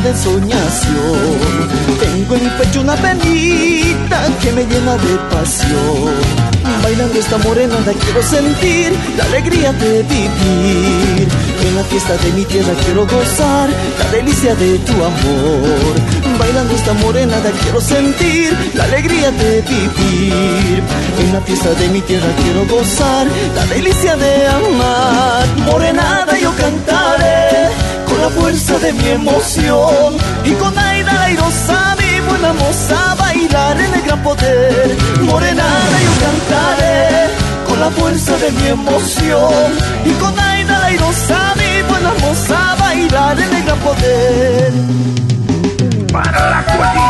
de soñación. Tengo en mi pecho una penita que me llena de pasión. Bailando esta morenada quiero sentir la alegría de vivir. En la fiesta de mi tierra quiero gozar la delicia de tu amor. Bailando esta morenada quiero sentir la alegría de vivir. En la fiesta de mi tierra quiero gozar la delicia de amar. Morenada yo cantaré la fuerza de mi emoción y con Aida airosa mi buena moza bailar en el gran poder. Morenada yo cantaré con la fuerza de mi emoción y con Aida airosa mi buena moza bailar en el gran poder. Para la cuadrita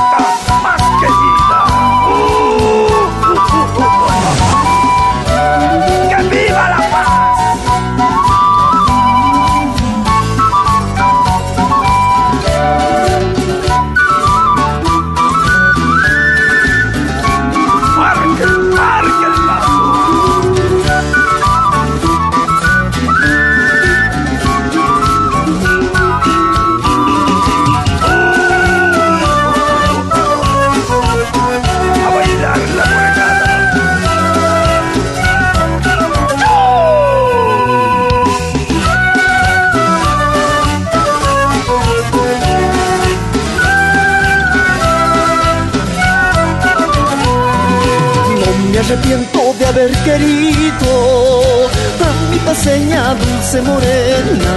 arrepiento de haber querido a mi paseña dulce morena.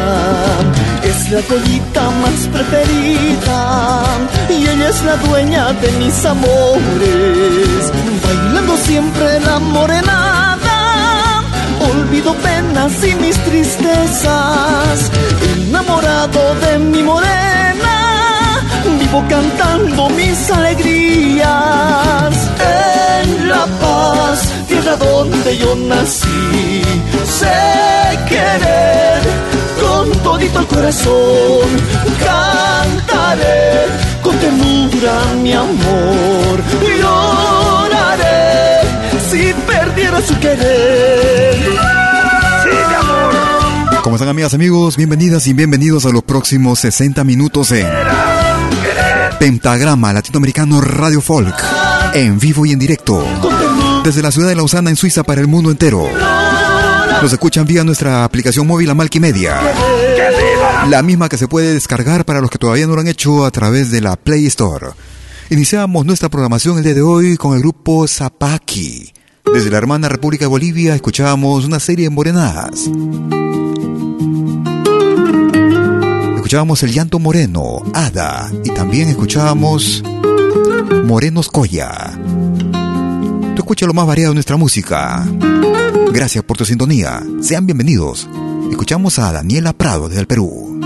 Es la joyita más preferida y ella es la dueña de mis amores. Bailando siempre la morenada, olvido penas y mis tristezas. Enamorado de mi morena, vivo cantando mis alegrías. En La Paz, tierra donde yo nací, sé querer con todito el corazón. Cantaré con ternura mi amor. Lloraré si perdiera su querer. Sí, mi amor. ¿Cómo están amigas, amigos? Bienvenidas y bienvenidos a los próximos 60 minutos en Pentagrama Latinoamericano Radio Folk. En vivo y en directo. Desde la ciudad de Lausana en Suiza para el mundo entero. Nos escuchan vía nuestra aplicación móvil Amalquimedia. La misma que se puede descargar para los que todavía no lo han hecho a través de la Play Store. Iniciamos nuestra programación el día de hoy con el grupo Zapaki. Desde la hermana República de Bolivia escuchábamos una serie de morenadas. Escuchábamos El Llanto Moreno, Ada, y también escuchábamos Morenos Coya. Tú escuchas lo más variado de nuestra música. Gracias por tu sintonía. Sean bienvenidos. Escuchamos a Daniela Prado desde el Perú.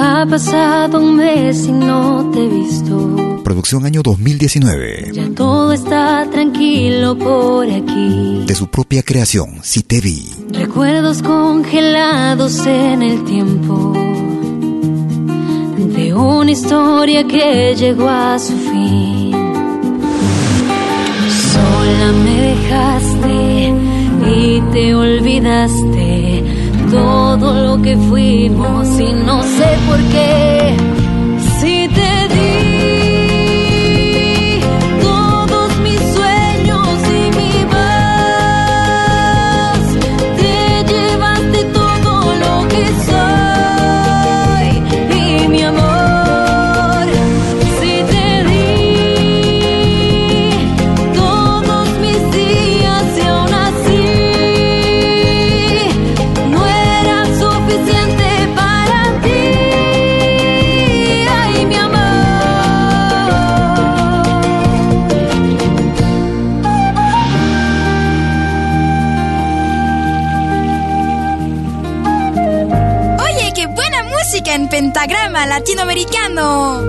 Ha pasado un mes y no te he visto. Producción año 2019. Ya todo está tranquilo por aquí. De su propia creación, Si te vi. Recuerdos congelados en el tiempo. De una historia que llegó a su fin. Sola me dejaste y te olvidaste todo lo que fuimos y no sé por qué. Latinoamericano.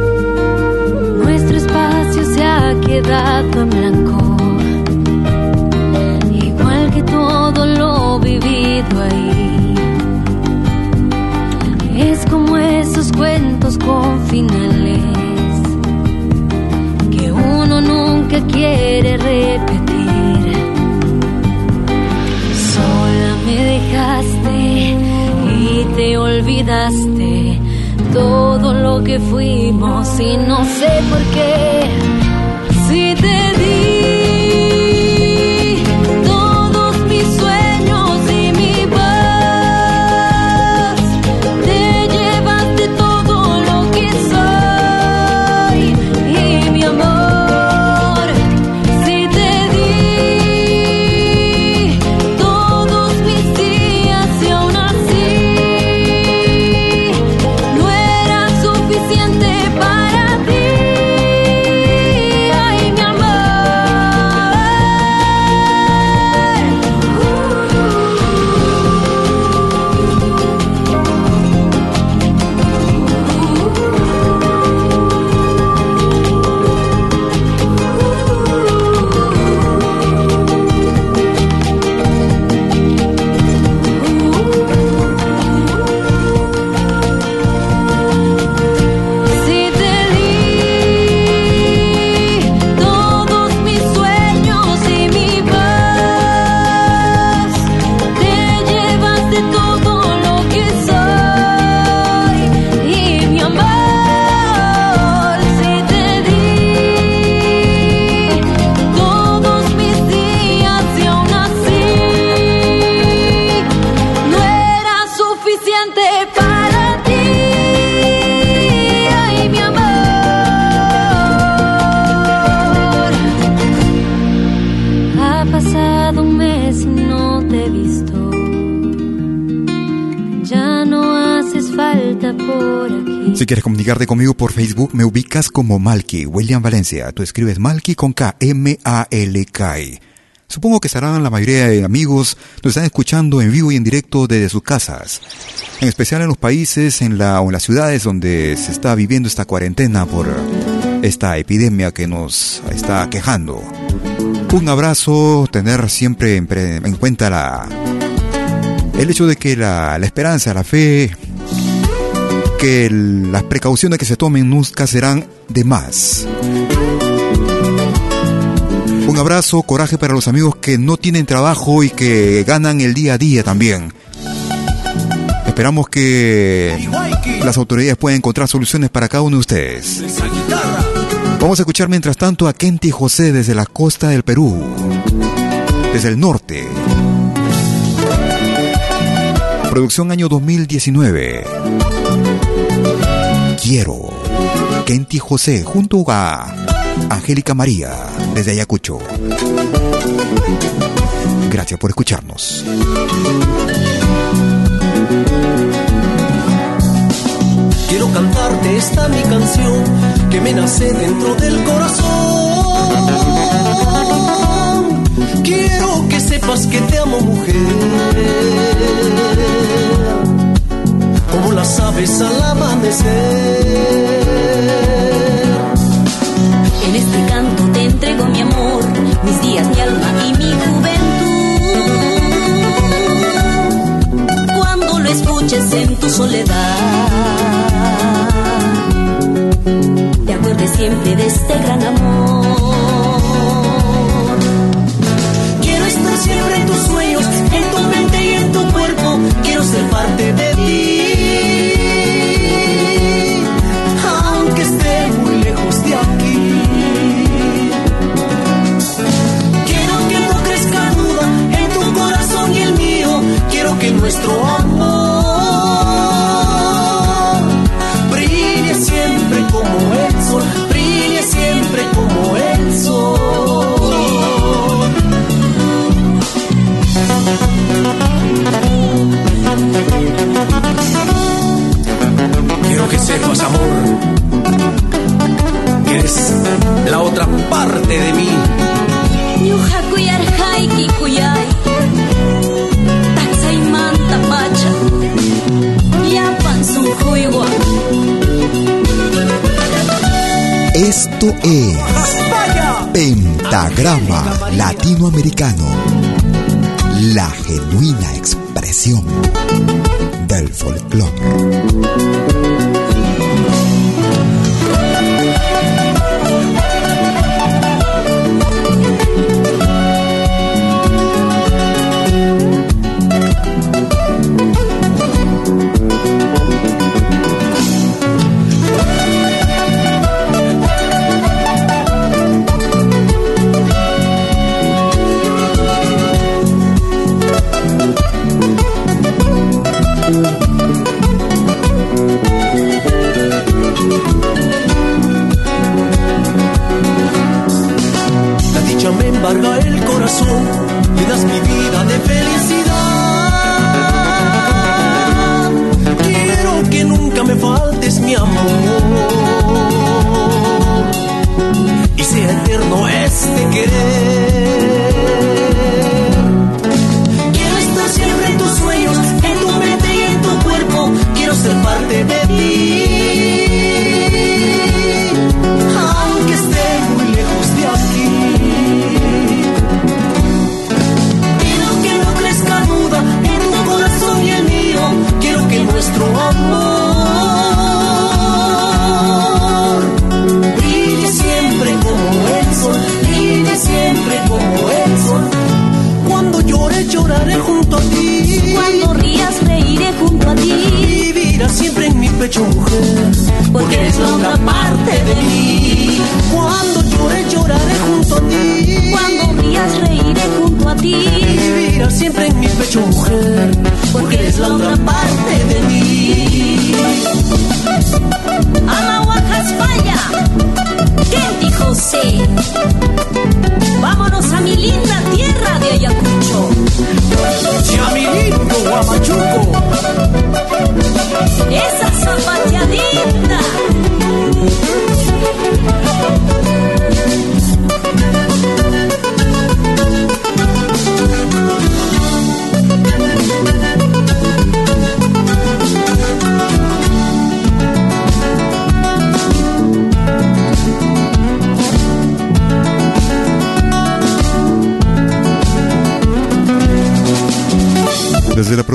Nuestro espacio se ha quedado en blanco, igual que todo lo vivido ahí. Es como esos cuentos con finales que uno nunca quiere repetir. Sola me dejaste y te olvidaste todo lo que fuimos y no sé por qué. Comunicarte conmigo por Facebook, me ubicas como Malky, William Valencia. Tú escribes Malky con K, M-A-L-K. Supongo que estarán la mayoría de amigos, nos están escuchando en vivo y en directo desde sus casas. En especial en los países en la, o en las ciudades donde se está viviendo esta cuarentena por esta epidemia que nos está quejando. Un abrazo, tener siempre en, cuenta la, el hecho de que la, la esperanza, la fe, que las precauciones que se tomen nunca serán de más. Un abrazo, coraje para los amigos que no tienen trabajo y que ganan el día a día también. Esperamos que las autoridades puedan encontrar soluciones para cada uno de ustedes. Vamos a escuchar mientras tanto a Kenty José desde la costa del Perú, desde el norte. Producción año 2019. Quiero. Kenty José junto a Angélica María, desde Ayacucho. Gracias por escucharnos. Quiero cantarte esta mi canción que me nace dentro del corazón. Quiero que sepas que te amo mujer. Las aves al amanecer en este canto te entrego mi amor, mis días, mi alma y mi juventud. Cuando lo escuches en tu soledad, te acuerdes siempre de este gran amor. Que sepas, amor, que eres la otra parte de mí. Esto es Pentagrama Latinoamericano, la genuina expresión del folclore.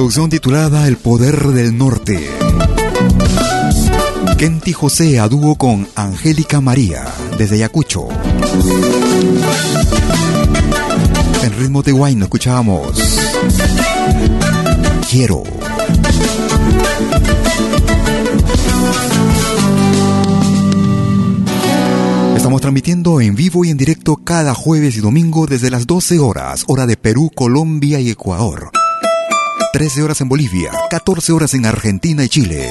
Producción titulada El Poder del Norte. Kenti José a dúo con Angélica María desde Ayacucho. En ritmo de wine escuchábamos Quiero. Estamos transmitiendo en vivo y en directo cada jueves y domingo desde las 12 horas, hora de Perú, Colombia y Ecuador. 13 horas en Bolivia, 14 horas en Argentina y Chile.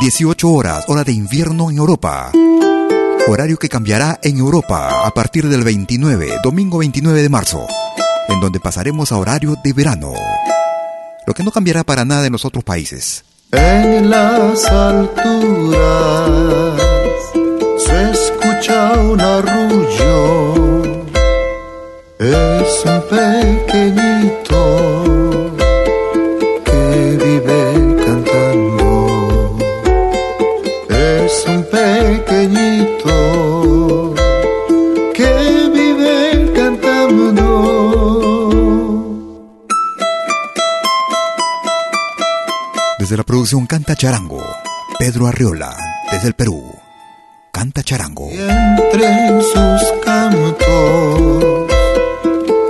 18 horas, hora de invierno en Europa. Horario que cambiará en Europa a partir del 29, domingo 29 de marzo, en donde pasaremos a horario de verano. Lo que no cambiará para nada en los otros países. En las alturas un arrullo, es un pequeñito Desde la producción Canta Charango, Pedro Arriola, desde el Perú canta charango. Y entre sus cantos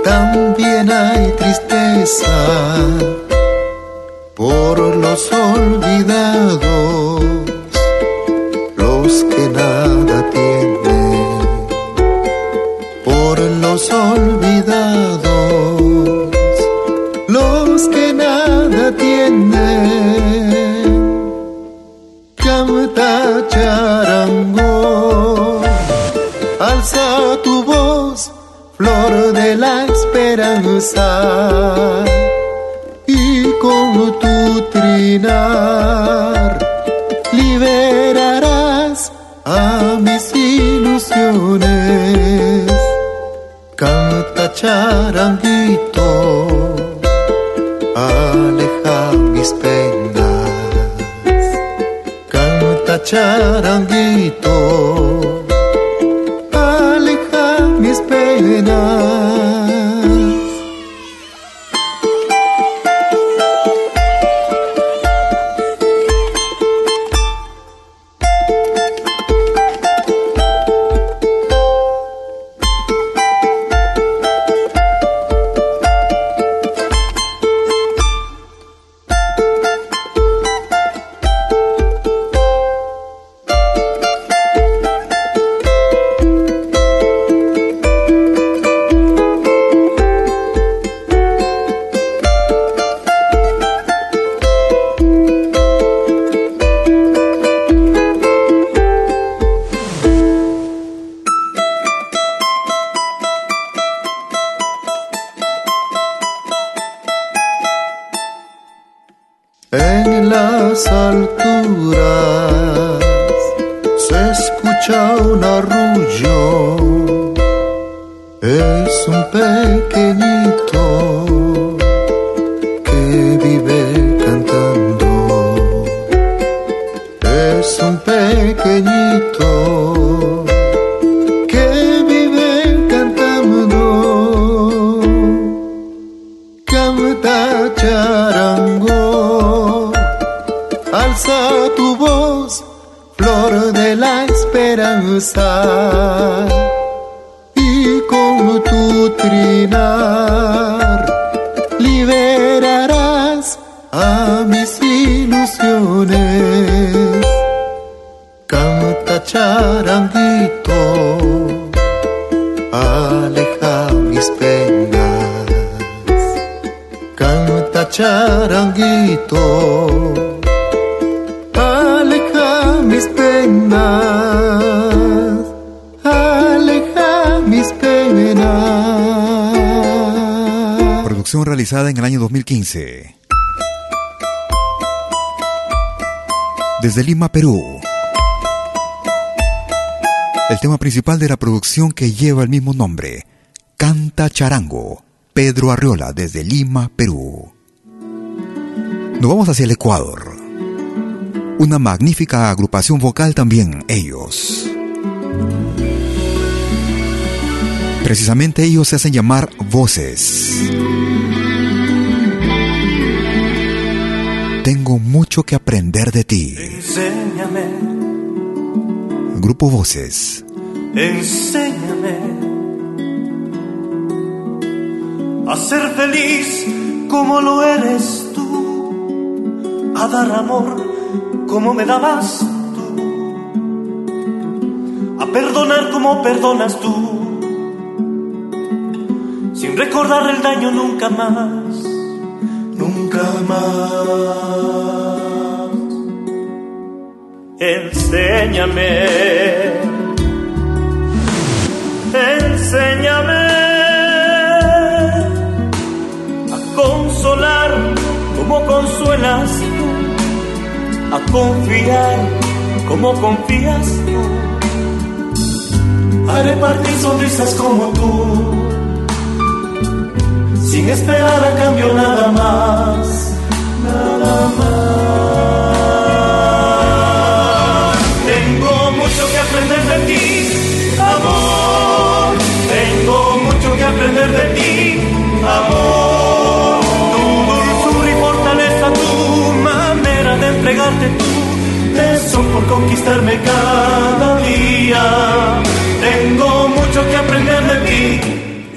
también hay tristeza por los olvidados, los que nada y con tu trinar liberarás a mis ilusiones. Canta charanguito, aleja mis penas. Canta charanguito las alturas se escucha un arrullo, es un pequeño realizada en el año 2015. Desde Lima, Perú. El tema principal de la producción que lleva el mismo nombre, Canta Charango, Pedro Arriola, desde Lima, Perú. Nos vamos hacia el Ecuador. Una magnífica agrupación vocal también, ellos. Precisamente ellos se hacen llamar voces. Tengo mucho que aprender de ti. Enséñame. Grupo Voces. Enséñame a ser feliz como lo eres tú, a dar amor como me dabas tú, a perdonar como perdonas tú, sin recordar el daño nunca más, Enséñame, enséñame a consolar como consuelas a confiar como confías tú, a repartir sonrisas como tú, sin esperar a cambio nada más, nada más. Tengo mucho que aprender de ti, amor, tengo mucho que aprender de ti, amor. Tu dulzura y fortaleza, tu manera de entregarte tu eso por conquistarme cada día. Tengo mucho que aprender de ti,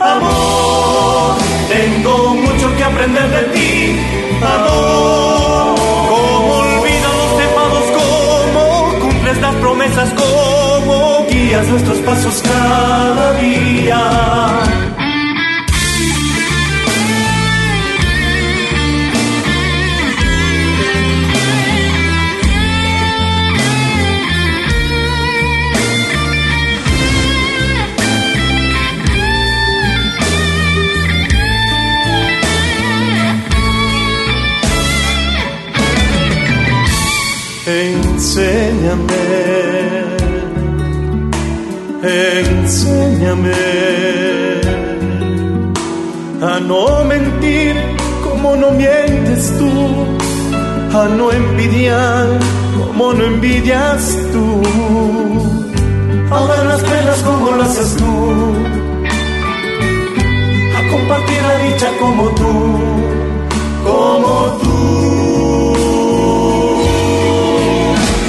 amor. Tengo mucho que aprender de ti, amor. Cómo olvidas los pecados, cómo cumples las promesas, cómo guías nuestros pasos cada día. Enséñame a no mentir como no mientes tú, a no envidiar como no envidias tú, a dar las penas como lo haces tú, a compartir la dicha como tú, como tú.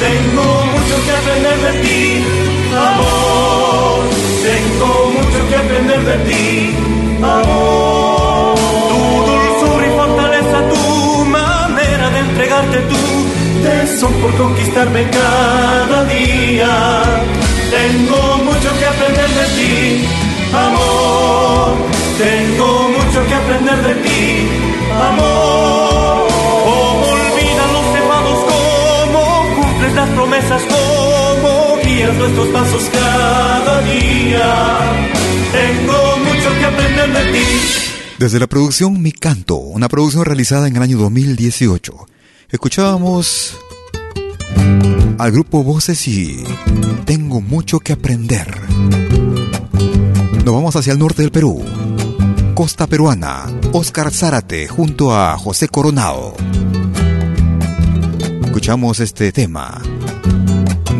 Tengo mucho que aprender de ti, aprender de ti, amor. Tu dulzura y fortaleza, tu manera de entregarte tú, te son por conquistarme cada día. Tengo mucho que aprender de ti, amor. Tengo mucho que aprender de ti, amor. Cómo olvidan los cebados, cómo cumples las promesas, nuestros pasos cada día. Tengo mucho que aprender de ti. Desde la producción Mi Canto, una producción realizada en el año 2018, escuchábamos al grupo Voces y Tengo mucho que aprender. Nos vamos hacia el norte del Perú. Costa peruana, Oscar Zárate junto a José Coronado. Escuchamos este tema.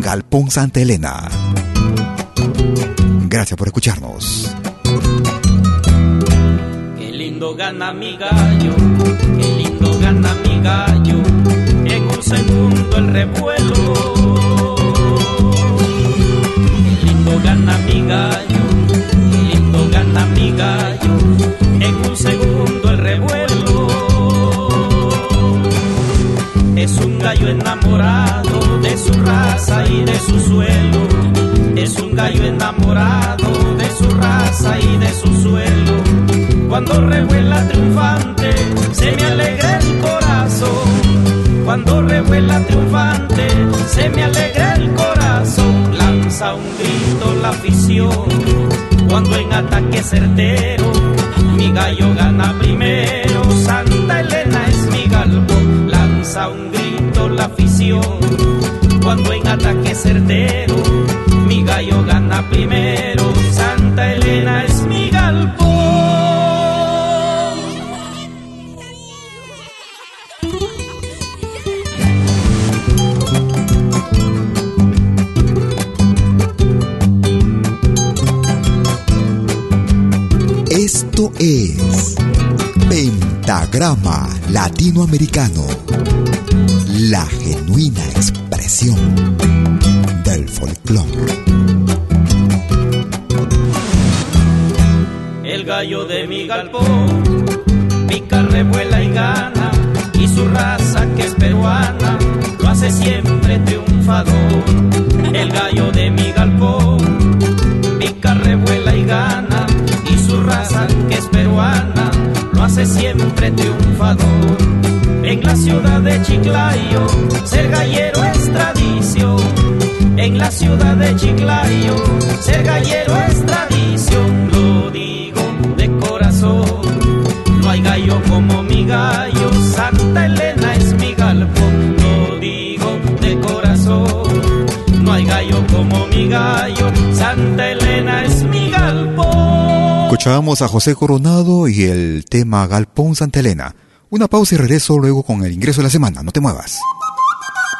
Galpón Santa Elena. Gracias por escucharnos. Qué lindo gana mi gallo, qué lindo gana mi gallo, en un segundo el revuelo. Qué lindo gana mi gallo, qué lindo gana mi gallo, en un segundo el revuelo. Es un gallo enamorado de su raza y de su suelo. Es un gallo enamorado de su raza y de su suelo. Cuando revuela triunfante, se me alegra el corazón. Cuando revuela triunfante, se me alegra el corazón. Lanza un grito la afición. Cuando en ataque certero, mi gallo gana primero. Santa Elena es mi galpón. Lanza un grito la afición. Cuando en ataque certero, mi gallo gana primero. Santa Elena es mi galpón. Esto es Pentagrama Latinoamericano. La genuina expresión del folclore. El gallo de mi galpón pica, revuela y gana, y su raza que es peruana lo hace siempre triunfador. El gallo de mi galpón pica, revuela y gana, y su raza que es peruana lo hace siempre triunfador. En la ciudad de Chiclayo, ser gallero es tradición. En la ciudad de Chiclayo, ser gallero es tradición. Lo digo de corazón. No hay gallo como mi gallo. Santa Elena es mi galpón. Lo digo de corazón. No hay gallo como mi gallo. Santa Elena es mi galpón. Escuchábamos a José Coronado y el tema Galpón Santa Elena. Una pausa y regreso luego con el ingreso de la semana. No te muevas.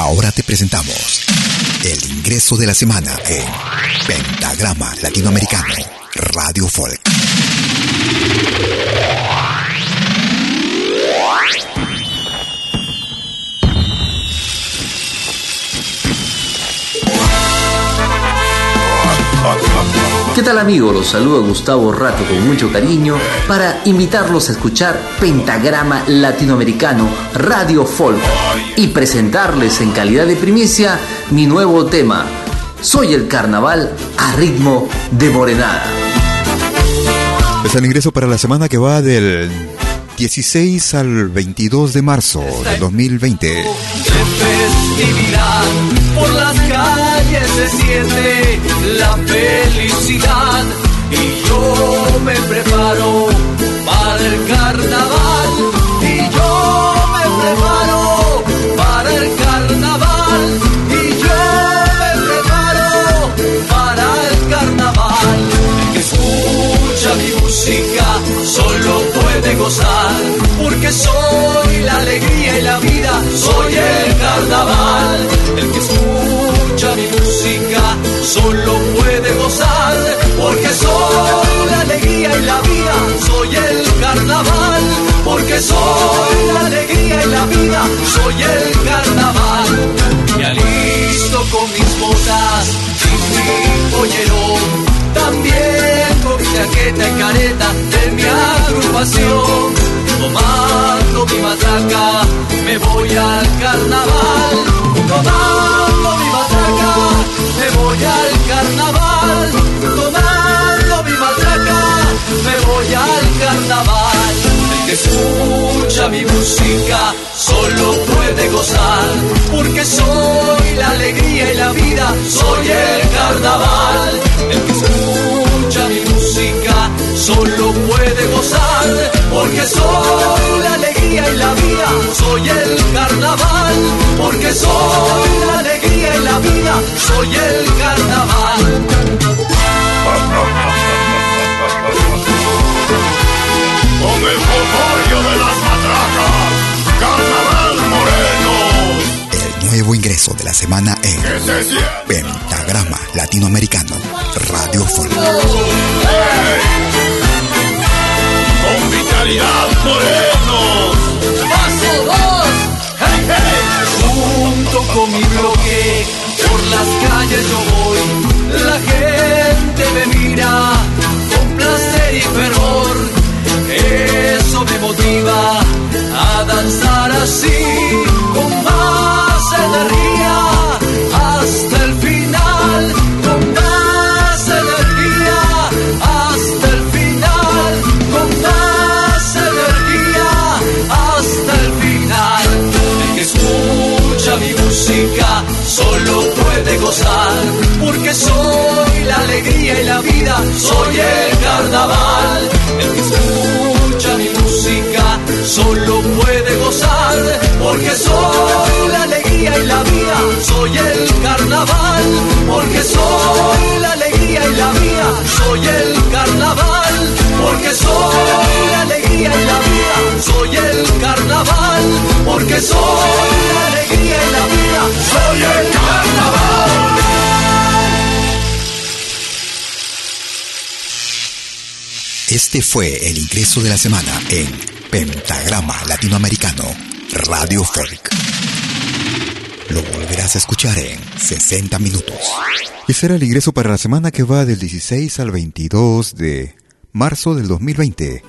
Ahora te presentamos el ingreso de la semana en Pentagrama Latinoamericano Radio Folk. Tal amigos? Los saluda Gustavo Rato con mucho cariño para invitarlos a escuchar Pentagrama Latinoamericano Radio Folk y presentarles en calidad de primicia mi nuevo tema, Soy el Carnaval a ritmo de morenada. Es el ingreso para la semana que va del 16 al 22 de marzo del 2020. Por las calles se siente la felicidad y yo me preparo para el carnaval puede gozar porque soy la alegría y la vida, soy el carnaval. El que escucha mi música solo puede gozar porque soy la alegría y la vida, soy el carnaval. Porque soy la alegría y la vida, soy el carnaval. Me alisto con mis botas y mi pollerón, chaqueta y careta de mi agrupación. Tomando mi matraca, me voy al carnaval, tomando mi matraca, me voy al carnaval, tomando me voy al carnaval. El que escucha mi música solo puede gozar, porque soy la alegría y la vida, soy el carnaval. El que escucha mi música solo puede gozar, porque soy la alegría y la vida, soy el carnaval, porque soy la alegría y la vida, soy el carnaval. Con el folclore de las matracas, carnaval moreno. El nuevo ingreso de la semana en Pentagrama Latinoamericano Radio Folk. Con vitalidad morenos. Paso dos, hey, hey. Junto con mi bloque, por las calles yo voy. La gente me mira fervor. Eso me motiva a danzar así, con más energía, hasta el final, con más energía, hasta el final, con más energía, hasta el final. El que escucha mi música solo puede gozar, porque soy la alegría y la vida, soy el carnaval. El que escucha mi música solo puede gozar, porque soy la alegría y la vida, soy el carnaval, porque soy la alegría y la vida, soy el carnaval, porque soy la alegría y la vida, soy el carnaval, porque soy la alegría y la vida, soy el carnaval. Este fue el ingreso de la semana en Pentagrama Latinoamericano Radio Folk. Lo volverás a escuchar en 60 minutos. Y será el ingreso para la semana que va del 16 al 22 de marzo del 2020.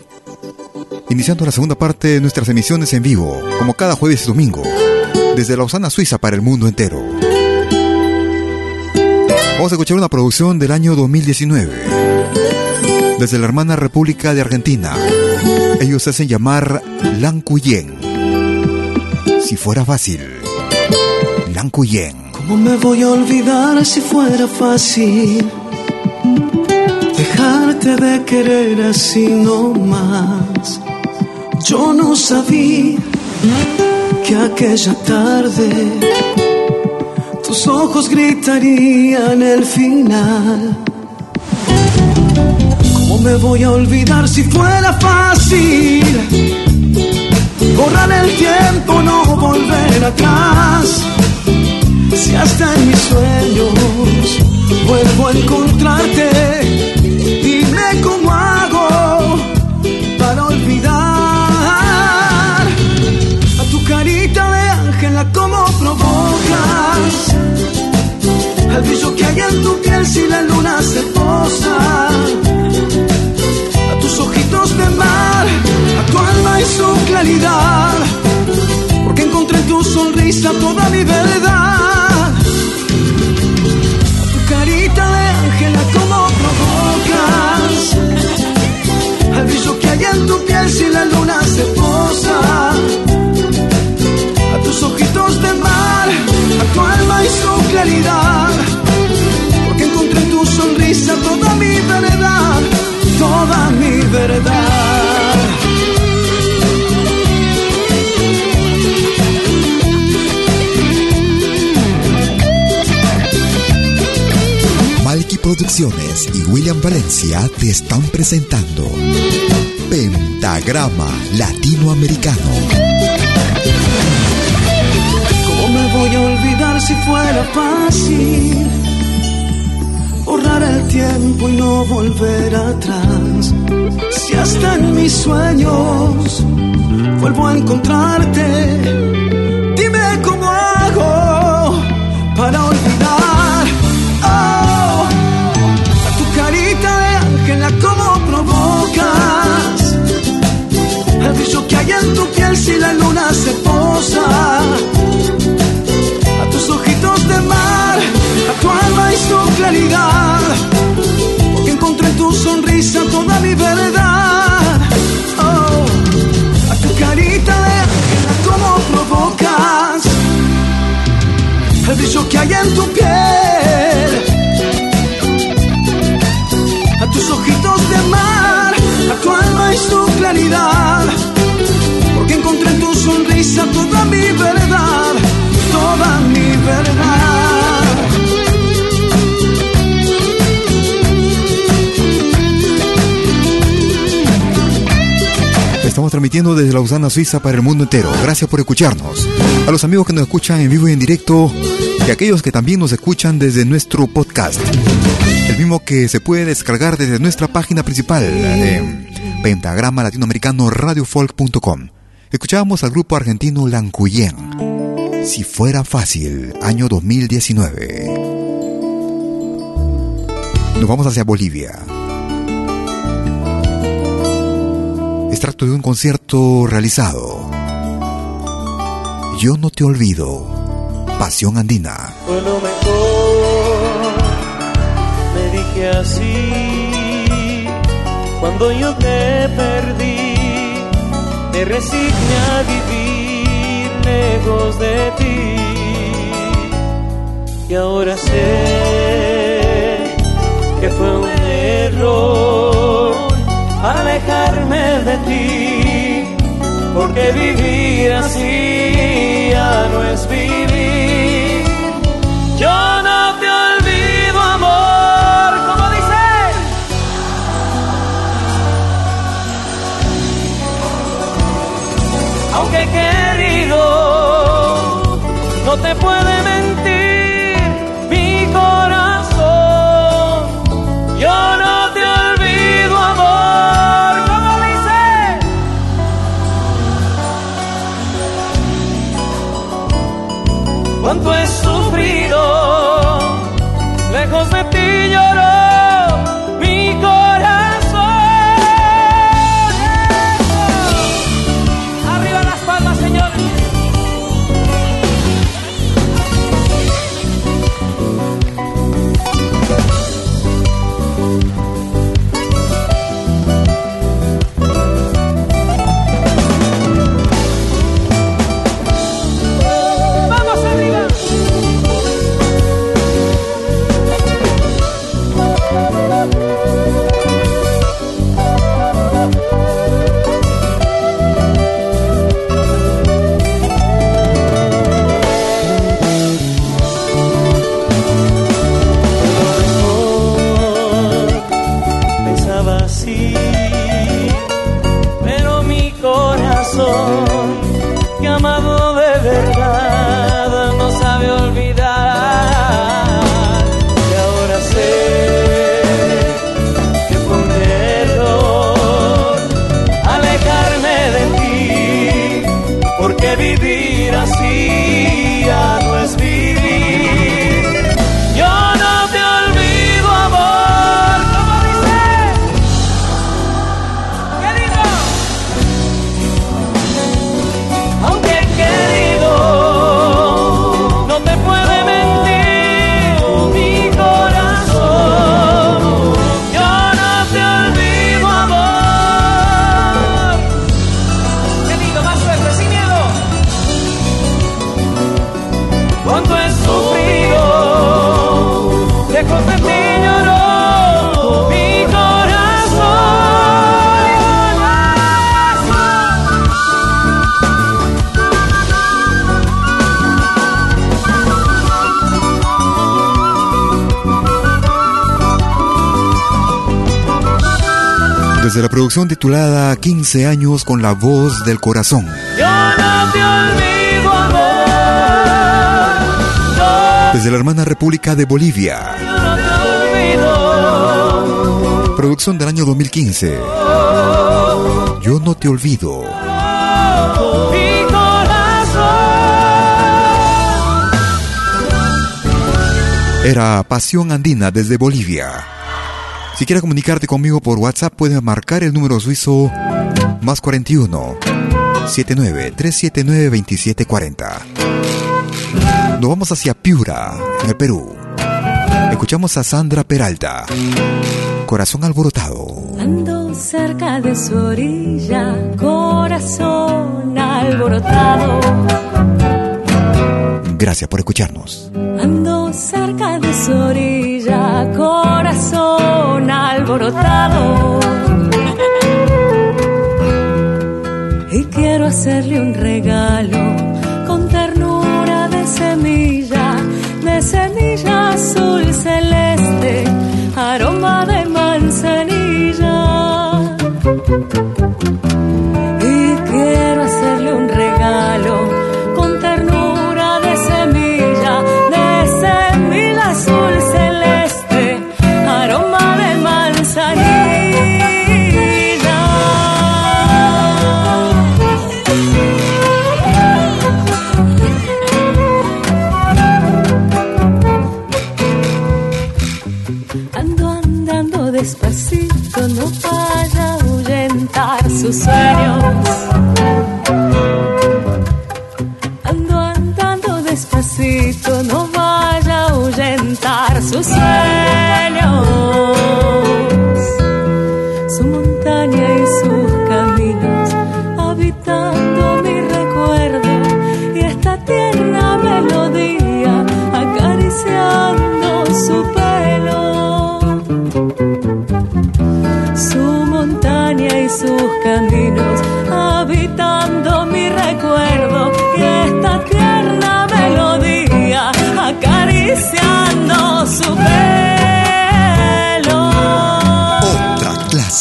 Iniciando la segunda parte de nuestras emisiones en vivo, como cada jueves y domingo, desde Lausana, Suiza para el mundo entero. Vamos a escuchar una producción del año 2019 desde la hermana República de Argentina. Ellos hacen llamar Lancuyen. Si fuera fácil, Lancuyen. ¿Cómo me voy a olvidar si fuera fácil? Dejarte de querer así no más. Yo no sabía que aquella tarde tus ojos gritarían el final me voy a olvidar si fuera fácil? Borrar el tiempo, no volver atrás. Si hasta en mis sueños vuelvo a encontrarte, dime cómo hago para olvidar cómo provocas el brillo que hay en tu piel si la luna se posa de mar, a tu alma y su claridad, porque encontré en tu sonrisa toda mi verdad. A tu carita de ángela, como provocas, al brillo que hay en tu piel si la luna se posa. Tus ojitos de mar, a tu alma y su claridad, porque encontré en tu sonrisa toda mi verdad toda mi verdad. Malky Producciones y William Valencia te están presentando Pentagrama Latinoamericano. ¿Cómo me voy a olvidar si fuera fácil? borrar el tiempo y no volver atrás. Si hasta en mis sueños vuelvo a encontrarte, dime cómo hago para olvidar oh, a tu carita de ángela, cómo provocas el brillo que hay en tu piel si la luna se posa porque encontré en tu sonrisa toda mi verdad. Oh, a tu carita de ángela, cómo provocas el brillo que hay en tu piel. A tus ojitos de mar, a tu alma y su claridad, porque encontré en tu sonrisa toda mi verdad, toda mi verdad. Estamos transmitiendo desde Lausana, Suiza para el mundo entero. Gracias por escucharnos. A los amigos que nos escuchan en vivo y en directo y a aquellos que también nos escuchan desde nuestro podcast. El mismo que se puede descargar desde nuestra página principal en pentagrama latinoamericano radiofolk.com. Escuchábamos al grupo argentino Lancuyen. Si fuera fácil, año 2019. Nos vamos hacia Bolivia. Extracto de un concierto realizado. Yo no te olvido. Pasión andina. Fue lo mejor. Me dije así. Cuando yo te perdí, me resigné a vivir lejos de ti. Y ahora sé que fue un error de ti, porque vivir así ya no es vivir. Yo no te olvido, amor, como dice. Aunque querido, no te puede mentir producción titulada 15 años con la voz del corazón. Yo no te olvido, amor. Desde la hermana República de Bolivia. Yo no te olvido. Producción del año 2015. Yo no te olvido. Era Pasión Andina desde Bolivia. Si quieres comunicarte conmigo por WhatsApp, puedes marcar el número suizo más 41 79 379 2740. Nos vamos hacia Piura, en el Perú. Escuchamos a Sandra Peralta. Corazón alborotado. Ando cerca de su orilla, corazón alborotado. Gracias por escucharnos. Ando cerca de su orilla, corazón alborotado. Y quiero hacerle un regalo con ternura de semilla, de semilla azul celeste, aroma de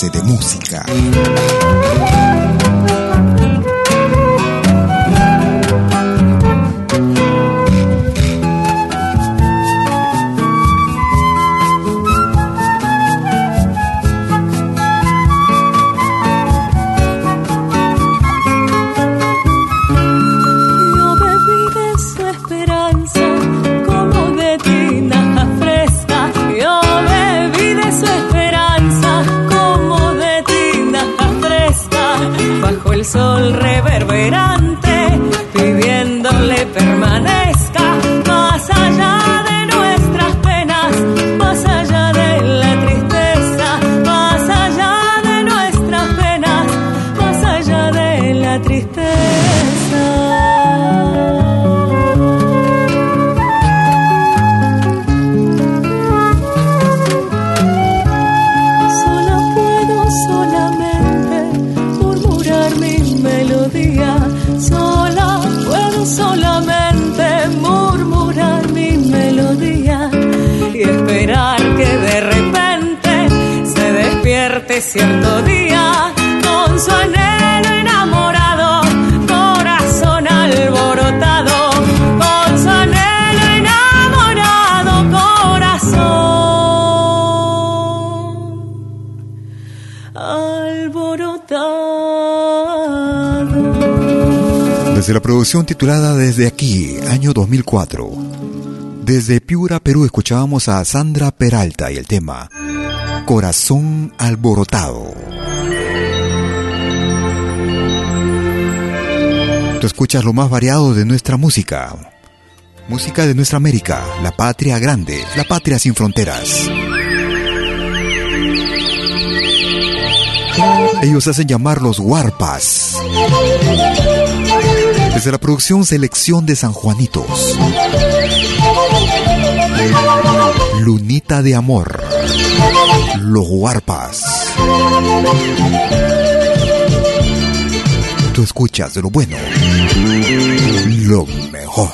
de música. Titulada Desde aquí, año 2004. Desde Piura, Perú, escuchábamos a Sandra Peralta y el tema Corazón alborotado. Tú escuchas lo más variado de nuestra música. Música de nuestra América, la patria grande, la patria sin fronteras. Ellos hacen llamar los. Desde la producción Selección de San Juanitos. Lunita de Amor. Los Guarpas. Tú escuchas de lo bueno, lo mejor.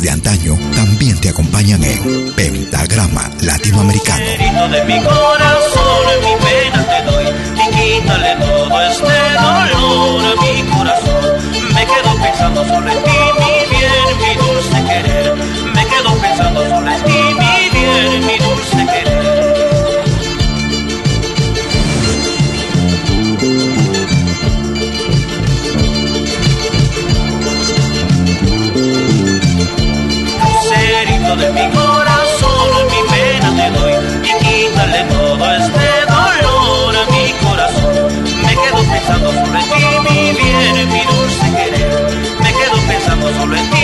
De antaño también te acompañan en Pentagrama Latinoamericano. este. Me quedo pensando ti, mi bien, mi dulce querer. De mi corazón, mi pena te doy y quítale todo este dolor a mi corazón. Me quedo pensando sobre ti, mi bien, mi dulce querer. Me quedo pensando transmitiendo cada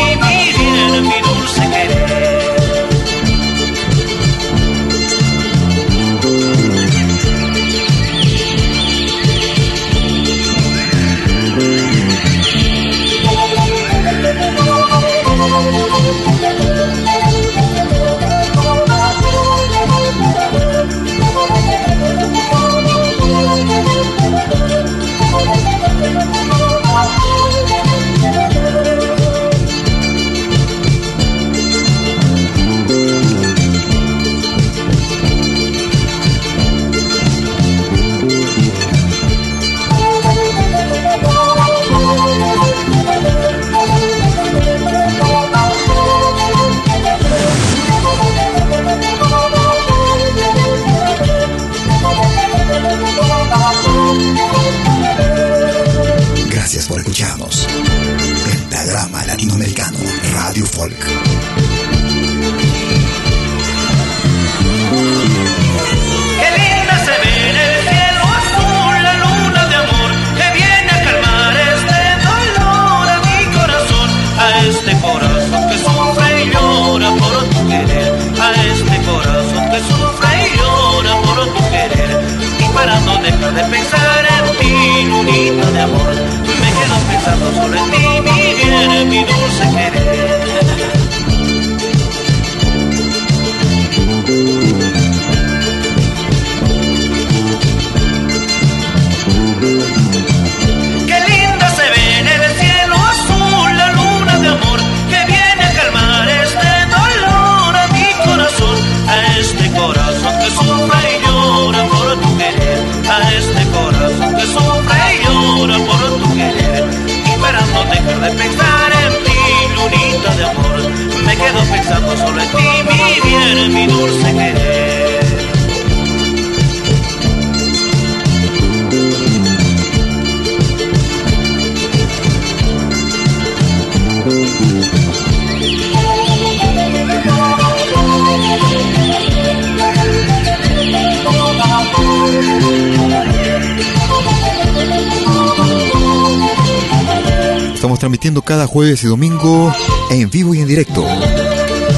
jueves y domingo en vivo y en directo,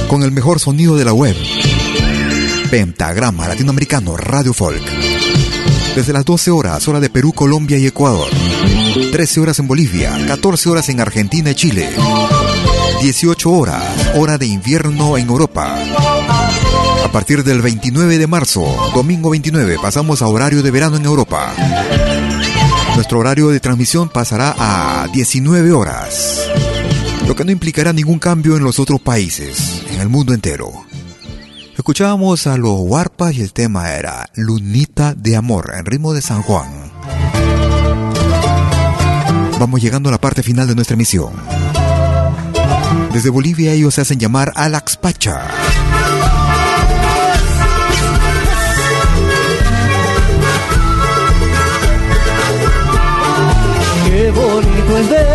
con el mejor sonido de la web. Pentagrama Latinoamericano Radio Folk. Desde las 12 horas, hora de Perú, Colombia y Ecuador. 13 horas en Bolivia, 14 horas en Argentina y Chile. 18 horas, hora de invierno en Europa. A partir del 29 de marzo, domingo 29, pasamos a horario de verano en Europa. Nuestro horario de transmisión pasará a 19 horas, lo que no implicará ningún cambio en los otros países, en el mundo entero. Escuchábamos a los Warpas y el tema era Lunita de Amor, en ritmo de San Juan. Vamos llegando a la parte final de nuestra emisión. Desde Bolivia ellos se hacen llamar Alax Pacha. Qué bonito es verla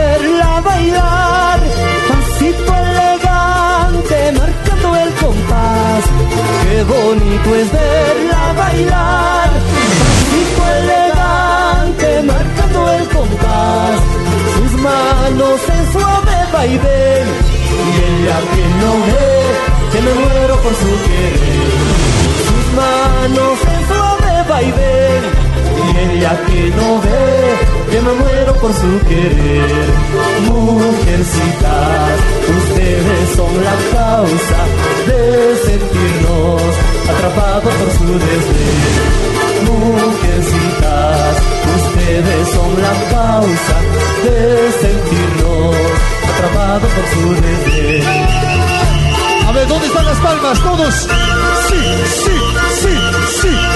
Qué bonito es verla bailar, pasito elegante, marcando el compás. Sus manos en suave vaivén, y ella que no ve, que me muero por su querer. Sus manos en suave vaivén y ella que no ve, que me muero por su querer. Mujercitas, ustedes son la causa de sentirnos atrapados por su desdén. Mujercitas, ustedes son la causa de sentirnos atrapados por su desdén. A ver, ¿dónde están las palmas? Todos. Sí, sí, sí, sí,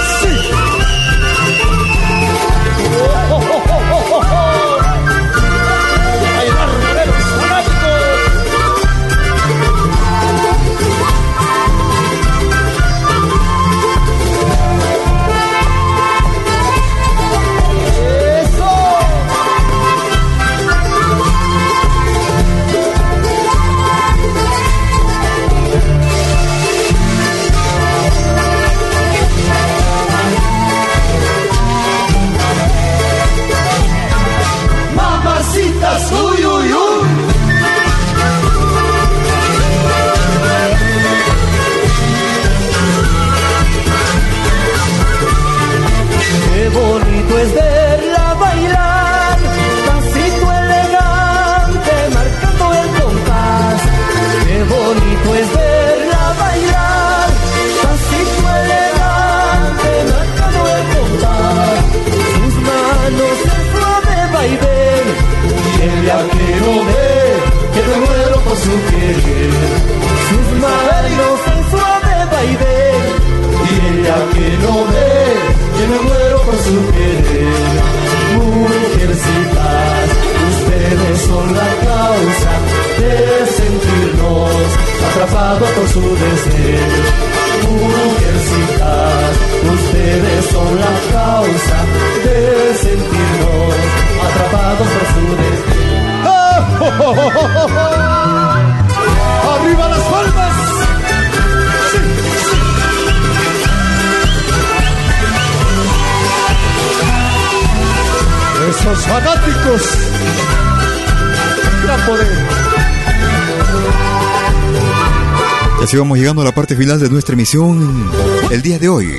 parte final de nuestra emisión el día de hoy.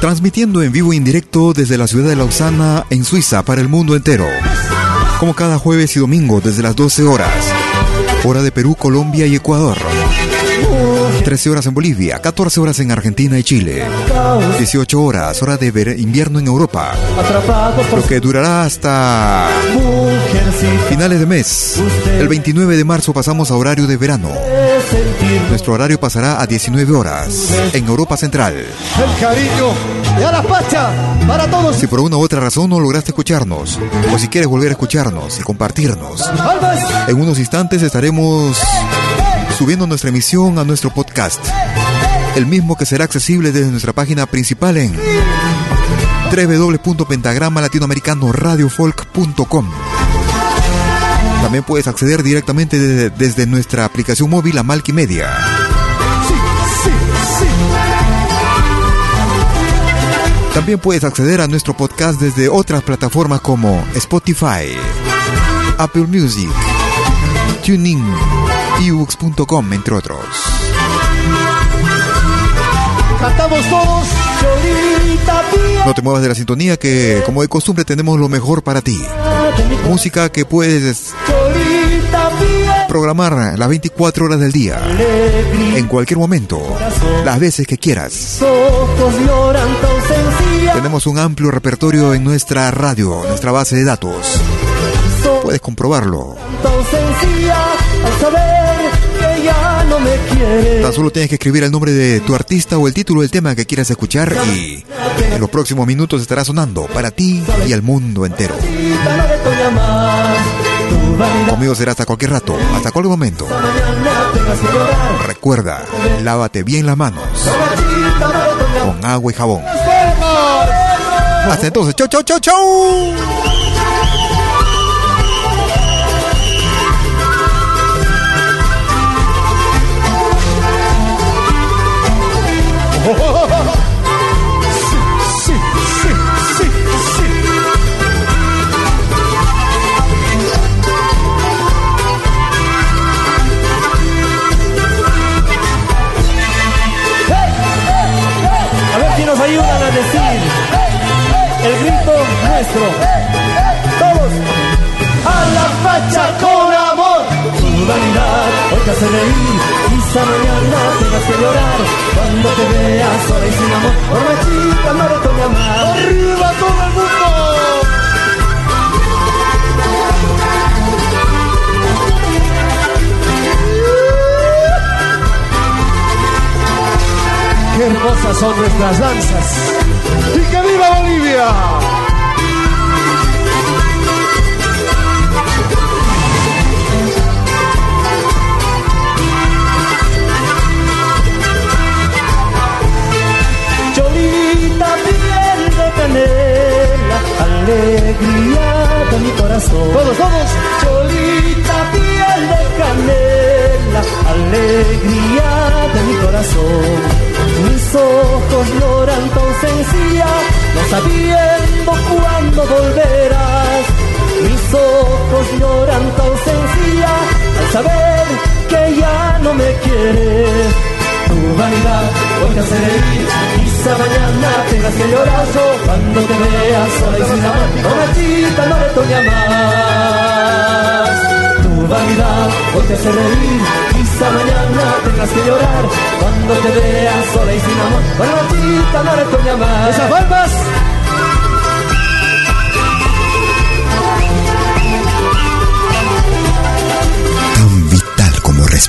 Transmitiendo en vivo e indirecto desde la ciudad de Lausana, en Suiza, para el mundo entero. Como cada jueves y domingo desde las 12 horas. Hora de Perú, Colombia y Ecuador. 13 horas en Bolivia, 14 horas en Argentina y Chile. 18 horas, hora de ver invierno en Europa. Lo que durará hasta finales de mes. El 29 de marzo pasamos a horario de verano. Nuestro horario pasará a 19 horas en Europa Central. El cariño y a la pacha para todos. Si por una u otra razón no lograste escucharnos, o si quieres volver a escucharnos y compartirnos, en unos instantes estaremos subiendo nuestra emisión a nuestro podcast, el mismo que será accesible desde nuestra página principal en www.pentagrama-latinoamericano-radiofolk.com. También puedes acceder directamente desde, desde nuestra aplicación móvil a Malkimedia. También puedes acceder a nuestro podcast desde otras plataformas como Spotify, Apple Music, Tuning, ebooks.com, entre otros. Cantamos todos, No te muevas de la sintonía que, como de costumbre, tenemos lo mejor para ti. Música que puedes programar las 24 horas del día, en cualquier momento, las veces que quieras. Tenemos un amplio repertorio en nuestra radio, nuestra base de datos. Puedes comprobarlo. Tan solo tienes que escribir el nombre de tu artista o el título del tema que quieras escuchar y en los próximos minutos estará sonando para ti y al mundo entero. Conmigo será hasta cualquier rato, hasta cualquier momento. Recuerda, lávate bien las manos con agua y jabón. Hasta entonces, chau, chau, chau, chau.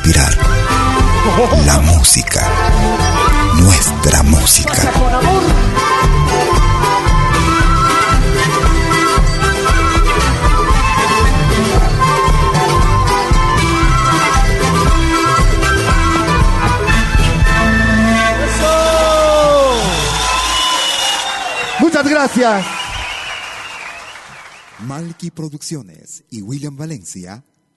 Respirar. La música. Nuestra música. Muchas gracias. Malky Producciones y William Valencia